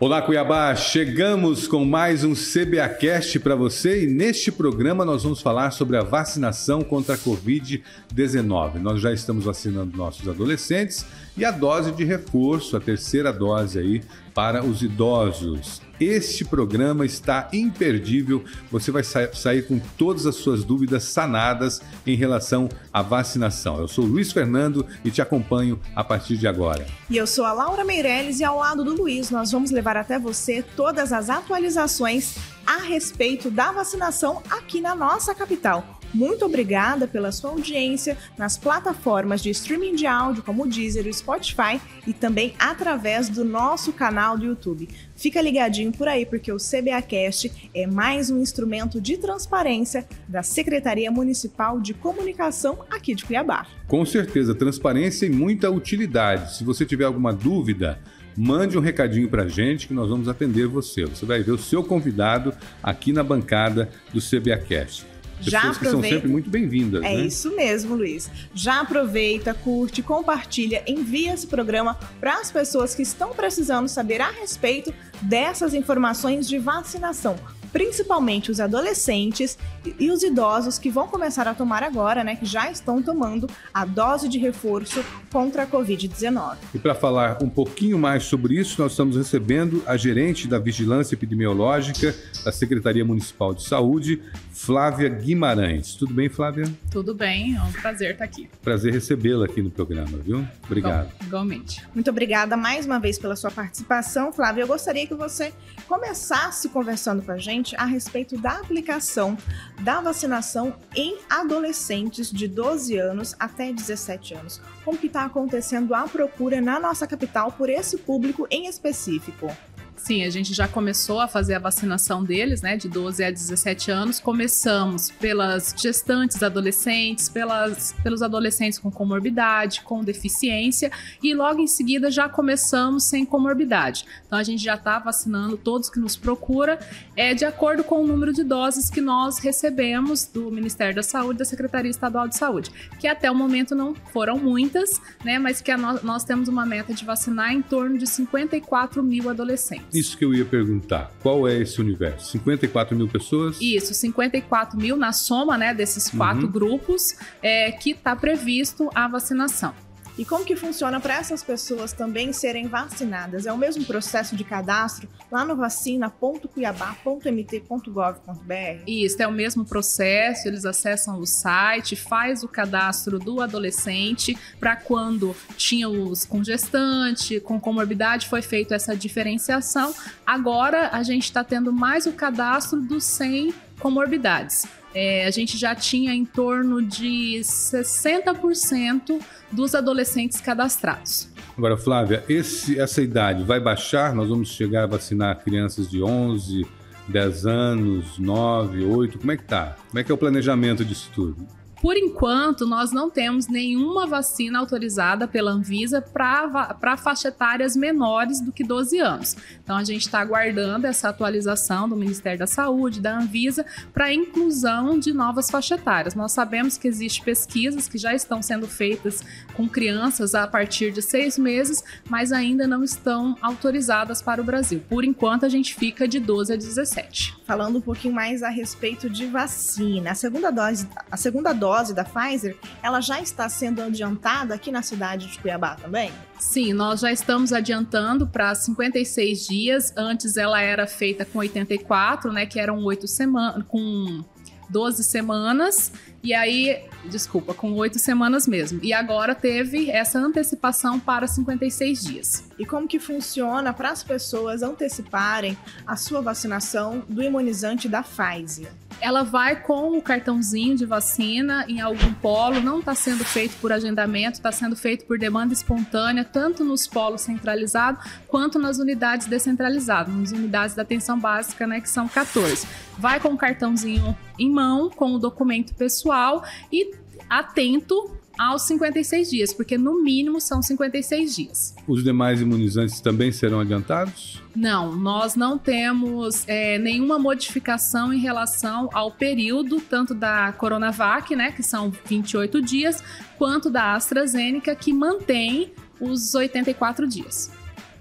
Olá Cuiabá, chegamos com mais um CBAcast para você e neste programa nós vamos falar sobre a vacinação contra a Covid-19. Nós já estamos vacinando nossos adolescentes e a dose de reforço, a terceira dose aí para os idosos. Este programa está imperdível. Você vai sa sair com todas as suas dúvidas sanadas em relação à vacinação. Eu sou Luiz Fernando e te acompanho a partir de agora. E eu sou a Laura Meirelles e ao lado do Luiz nós vamos levar até você todas as atualizações a respeito da vacinação aqui na nossa capital. Muito obrigada pela sua audiência nas plataformas de streaming de áudio como o Deezer, o Spotify e também através do nosso canal do YouTube. Fica ligadinho por aí porque o CBAcast é mais um instrumento de transparência da Secretaria Municipal de Comunicação aqui de Cuiabá. Com certeza, transparência e muita utilidade. Se você tiver alguma dúvida, mande um recadinho para a gente que nós vamos atender você. Você vai ver o seu convidado aqui na bancada do CBAcast. Já Pessoas que são sempre muito bem-vindas. É né? isso mesmo, Luiz. Já aproveita, curte, compartilha, envia esse programa para as pessoas que estão precisando saber a respeito dessas informações de vacinação principalmente os adolescentes e os idosos que vão começar a tomar agora, né, que já estão tomando a dose de reforço contra a Covid-19. E para falar um pouquinho mais sobre isso, nós estamos recebendo a gerente da Vigilância Epidemiológica da Secretaria Municipal de Saúde, Flávia Guimarães. Tudo bem, Flávia? Tudo bem, é um prazer estar aqui. Prazer recebê-la aqui no programa, viu? Obrigado. Bom, igualmente. Muito obrigada mais uma vez pela sua participação, Flávia. Eu gostaria que você começasse conversando com a gente a respeito da aplicação da vacinação em adolescentes de 12 anos até 17 anos. Como que está acontecendo a procura na nossa capital por esse público em específico? Sim, a gente já começou a fazer a vacinação deles, né, de 12 a 17 anos. Começamos pelas gestantes adolescentes, pelas, pelos adolescentes com comorbidade, com deficiência, e logo em seguida já começamos sem comorbidade. Então a gente já está vacinando todos que nos procura, é de acordo com o número de doses que nós recebemos do Ministério da Saúde, da Secretaria Estadual de Saúde, que até o momento não foram muitas, né, mas que no, nós temos uma meta de vacinar em torno de 54 mil adolescentes. Isso que eu ia perguntar. Qual é esse universo? 54 mil pessoas? Isso, 54 mil na soma né, desses quatro Uhum. grupos é, que está previsto a vacinação. E como que funciona para essas pessoas também serem vacinadas? É o mesmo processo de cadastro lá no vacina.cuiabá.mt.gov.br? Isso, é o mesmo processo, eles acessam o site, faz o cadastro do adolescente para quando tinha os com gestante, com comorbidade, foi feita essa diferenciação. Agora a gente está tendo mais o cadastro dos sem comorbidades. É, a gente já tinha em torno de 60% dos adolescentes cadastrados. Agora, Flávia, esse- essa idade vai baixar? Nós vamos chegar a vacinar crianças de 11, 10 anos, 9, 8? Como é que tá? Como é que é o planejamento disso tudo? Por enquanto, nós não temos nenhuma vacina autorizada pela Anvisa para faixa etárias menores do que 12 anos. Então, a gente está aguardando essa atualização do Ministério da Saúde, da Anvisa, para a inclusão de novas faixas etárias. Nós sabemos que existem pesquisas que já estão sendo feitas com crianças a partir de seis meses, mas ainda não estão autorizadas para o Brasil. Por enquanto, a gente fica de 12 a 17. Falando um pouquinho mais a respeito de vacina. A segunda dose, a segunda dose da Pfizer, ela já está sendo adiantada aqui na cidade de Cuiabá também? Sim, nós já estamos adiantando para 56 dias. Antes ela era feita com 84, né? Que eram oito semanas, com 12 semanas. E aí, desculpa, com oito semanas mesmo. E agora teve essa antecipação para 56 dias. E como que funciona para as pessoas anteciparem a sua vacinação do imunizante da Pfizer? Ela vai com o cartãozinho de vacina em algum polo, não está sendo feito por agendamento, está sendo feito por demanda espontânea, tanto nos polos centralizados quanto nas unidades descentralizadas, nas unidades da atenção básica, né, que são 14. Vai com o cartãozinho em mão, com o documento pessoal e atento aos 56 dias, porque no mínimo são 56 dias. Os demais imunizantes também serão adiantados? Não, nós não temos é, nenhuma modificação em relação ao período, tanto da Coronavac, né, que são 28 dias, quanto da AstraZeneca, que mantém os 84 dias.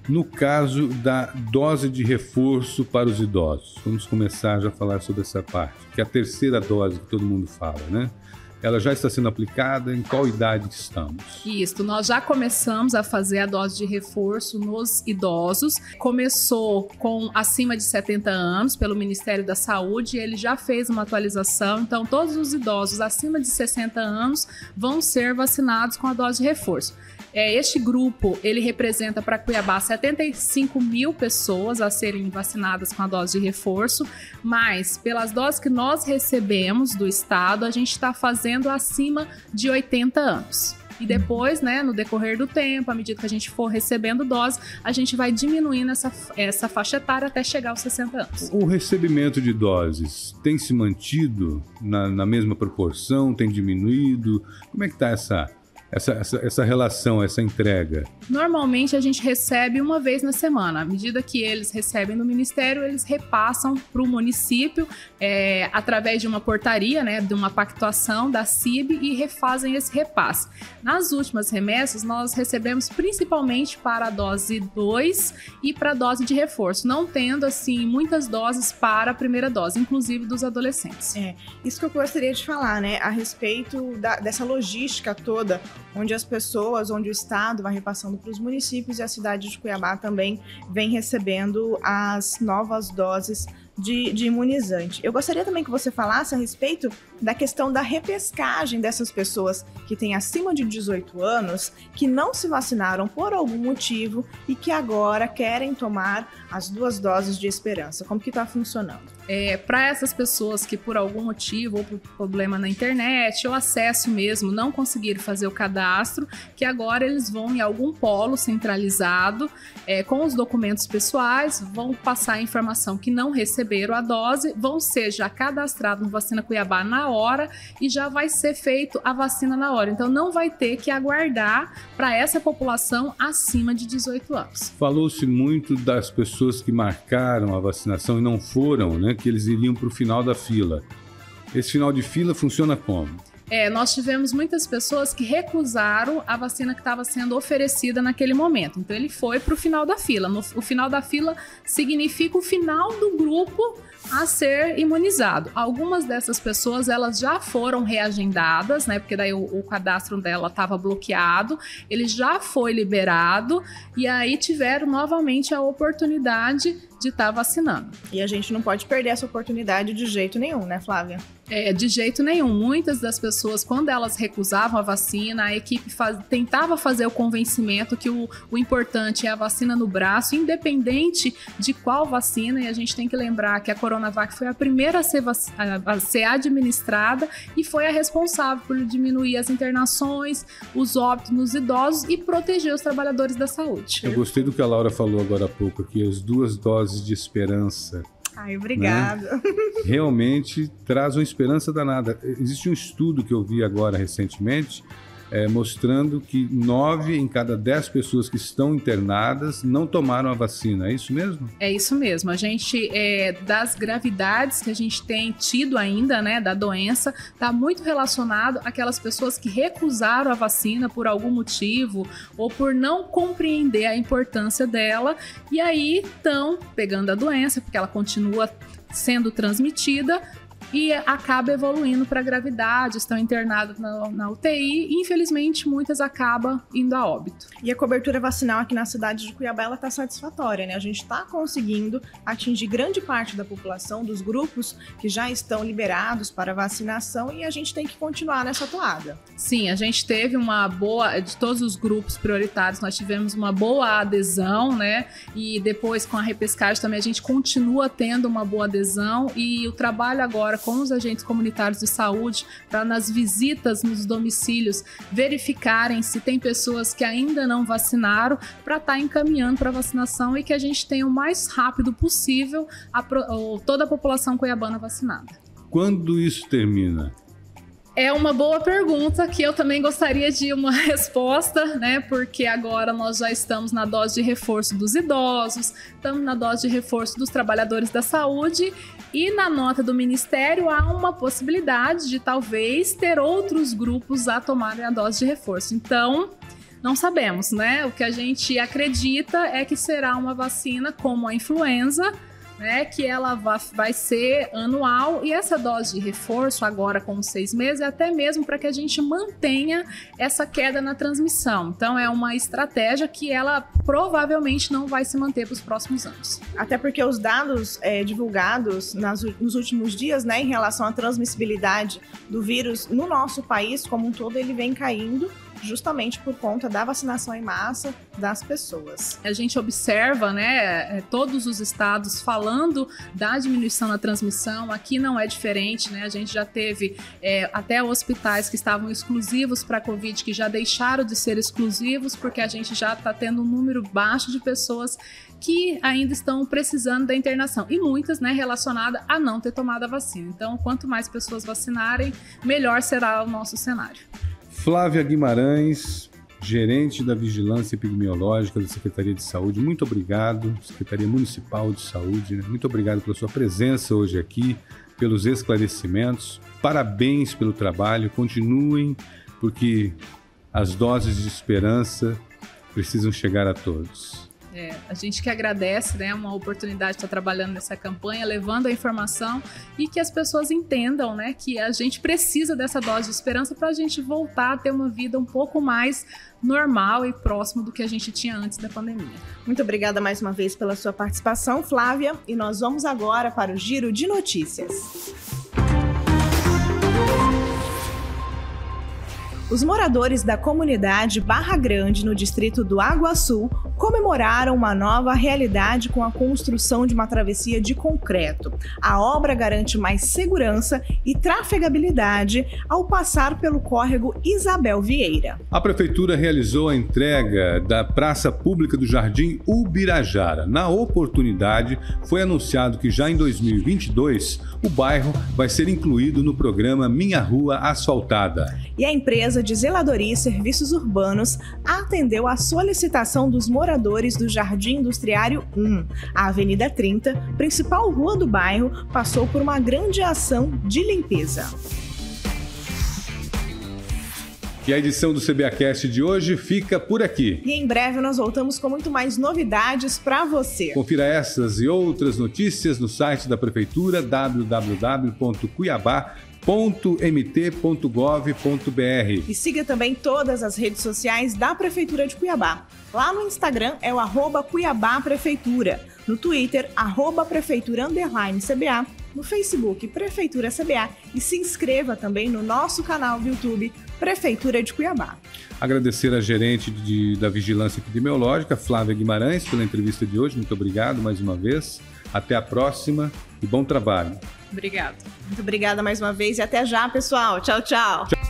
No caso da dose de reforço para os idosos, vamos começar já a falar sobre essa parte, que é a terceira dose que todo mundo fala, né? Ela já está sendo aplicada? Em qual idade estamos? Isso, nós já começamos a fazer a dose de reforço nos idosos. Começou com acima de 70 anos pelo Ministério da Saúde, ele já fez uma atualização, então todos os idosos acima de 60 anos vão ser vacinados com a dose de reforço. É, este grupo ele representa para Cuiabá 75 mil pessoas a serem vacinadas com a dose de reforço, mas pelas doses que nós recebemos do estado, a gente está fazendo acima de 80 anos. E depois, né, no decorrer do tempo, à medida que a gente for recebendo dose, a gente vai diminuindo essa, essa faixa etária até chegar aos 60 anos. O recebimento de doses tem se mantido na, na mesma proporção? Tem diminuído? Como é que está essa, essa, essa, essa relação, essa entrega? Normalmente a gente recebe uma vez na semana. À medida que eles recebem do Ministério, eles repassam para o município é, através de uma portaria, né, de uma pactuação da CIB e refazem esse repasse. Nas últimas remessas, nós recebemos principalmente para a dose 2 e para a dose de reforço, não tendo assim muitas doses para a primeira dose, inclusive dos adolescentes. É, isso que eu gostaria de falar, né, a respeito da, dessa logística toda onde as pessoas, onde o Estado vai repassando para os municípios e a cidade de Cuiabá também vem recebendo as novas doses de, de, imunizante. Eu gostaria também que você falasse a respeito da questão da repescagem dessas pessoas que têm acima de 18 anos, que não se vacinaram por algum motivo e que agora querem tomar as duas doses de esperança. Como que está funcionando? É, Para essas pessoas que por algum motivo, ou por problema na internet, ou acesso mesmo, não conseguiram fazer o cadastro, que agora eles vão em algum polo centralizado é, com os documentos pessoais, vão passar a informação que não receberam a dose, vão ser já cadastrados no Vacina Cuiabá na hora e já vai ser feito a vacina na hora. Então não vai ter que aguardar para essa população acima de 18 anos. Falou-se muito das pessoas que marcaram a vacinação e não foram, né? Que eles iriam para o final da fila. Esse final de fila funciona como? É, nós tivemos muitas pessoas que recusaram a vacina que estava sendo oferecida naquele momento. Então ele foi para o final da fila. No, o final da fila significa o final do grupo a ser imunizado. Algumas dessas pessoas elas já foram reagendadas, né? Porque daí o, o cadastro dela estava bloqueado, ele já foi liberado e aí tiveram novamente a oportunidade de estar tá vacinando. E a gente não pode perder essa oportunidade de jeito nenhum, né, Flávia? É, de jeito nenhum. Muitas das pessoas, quando elas recusavam a vacina, a equipe faz, tentava fazer o convencimento que o, o importante é a vacina no braço, independente de qual vacina. E a gente tem que lembrar que a Coronavac foi a primeira a ser, a, a ser administrada e foi a responsável por diminuir as internações, os óbitos nos idosos e proteger os trabalhadores da saúde. Eu gostei do que a Laura falou agora há pouco, aqui as duas doses doses de esperança. Ai, obrigada. Né? Realmente traz uma esperança danada. Existe um estudo que eu vi agora recentemente é, mostrando que nove em cada dez pessoas que estão internadas não tomaram a vacina. É isso mesmo? É isso mesmo. A gente, é, das gravidades que a gente tem tido ainda, né, da doença, está muito relacionado àquelas pessoas que recusaram a vacina por algum motivo ou por não compreender a importância dela e aí estão pegando a doença porque ela continua sendo transmitida e acaba evoluindo para gravidade, estão internadas na, na, UTI e infelizmente muitas acabam indo a óbito. E a cobertura vacinal aqui na cidade de Cuiabá está satisfatória, né? A gente está conseguindo atingir grande parte da população, dos grupos que já estão liberados para vacinação e a gente tem que continuar nessa toada. Sim, a gente teve uma boa, de todos os grupos prioritários, nós tivemos uma boa adesão, né? E depois com a repescagem também a gente continua tendo uma boa adesão e o trabalho agora com os agentes comunitários de saúde para nas visitas nos domicílios verificarem se tem pessoas que ainda não vacinaram para estar tá encaminhando para vacinação e que a gente tenha o mais rápido possível a, toda a população cuiabana vacinada. Quando isso termina? É uma boa pergunta que eu também gostaria de uma resposta, né? Porque agora nós já estamos na dose de reforço dos idosos, estamos na dose de reforço dos trabalhadores da saúde e na nota do Ministério há uma possibilidade de talvez ter outros grupos a tomarem a dose de reforço. Então, Não sabemos, né? O que a gente acredita é que será uma vacina como a influenza né, que ela vai ser anual e essa dose de reforço agora com seis meses é até mesmo para que a gente mantenha essa queda na transmissão. Então é uma estratégia que ela provavelmente não vai se manter para os próximos anos. Até porque os dados é, divulgados nas, nos últimos dias, né, em relação à transmissibilidade do vírus no nosso país como um todo, ele vem caindo justamente por conta da vacinação em massa das pessoas. A gente observa, né, é, todos os estados falando da diminuição na transmissão, aqui não é diferente, né, a gente já teve é, até hospitais que estavam exclusivos para a Covid, que já deixaram de ser exclusivos, porque a gente já está tendo um número baixo de pessoas que ainda estão precisando da internação e muitas, né, relacionadas a não ter tomado a vacina. Então, quanto mais pessoas vacinarem, melhor será o nosso cenário. Flávia Guimarães, gerente da Vigilância Epidemiológica da Secretaria de Saúde, muito obrigado. Secretaria Municipal de Saúde, né? muito obrigado pela sua presença hoje aqui, pelos esclarecimentos. Parabéns pelo trabalho, continuem, porque as doses de esperança precisam chegar a todos. É, a gente que agradece, né, uma oportunidade de estar trabalhando nessa campanha, levando a informação e que as pessoas entendam, né, que a gente precisa dessa dose de esperança para a gente voltar a ter uma vida um pouco mais normal e próximo do que a gente tinha antes da pandemia. Muito obrigada mais uma vez pela sua participação, Flávia, e nós vamos agora para o giro de notícias. Os moradores da comunidade Barra Grande, no distrito do Água Sul, comemoraram uma nova realidade com a construção de uma travessia de concreto. A obra garante mais segurança e trafegabilidade ao passar pelo córrego Isabel Vieira. A prefeitura realizou a entrega da praça pública do Jardim Ubirajara. Na oportunidade, foi anunciado que já em 2022 o bairro vai ser incluído no programa Minha Rua Asfaltada. E a empresa de Zeladoria e Serviços Urbanos atendeu a solicitação dos moradores do Jardim Industriário 1. A Avenida 30, principal rua do bairro, passou por uma grande ação de limpeza. E a edição do CBAcast de hoje fica por aqui. E em breve nós voltamos com muito mais novidades para você. Confira essas e outras notícias no site da Prefeitura www.cuiabá.com mt.gov.br. E siga também todas as redes sociais da Prefeitura de Cuiabá. Lá no Instagram é o arroba Cuiabá Prefeitura, no Twitter, arroba Prefeitura Underline CBA, no Facebook Prefeitura CBA e se inscreva também no nosso canal do YouTube Prefeitura de Cuiabá. Agradecer a gerente de, da Vigilância Epidemiológica, Flávia Guimarães, pela entrevista de hoje. Muito obrigado mais uma vez. Até a próxima e bom trabalho. Obrigado. Muito obrigada mais uma vez e até já, pessoal. Tchau, tchau. tchau.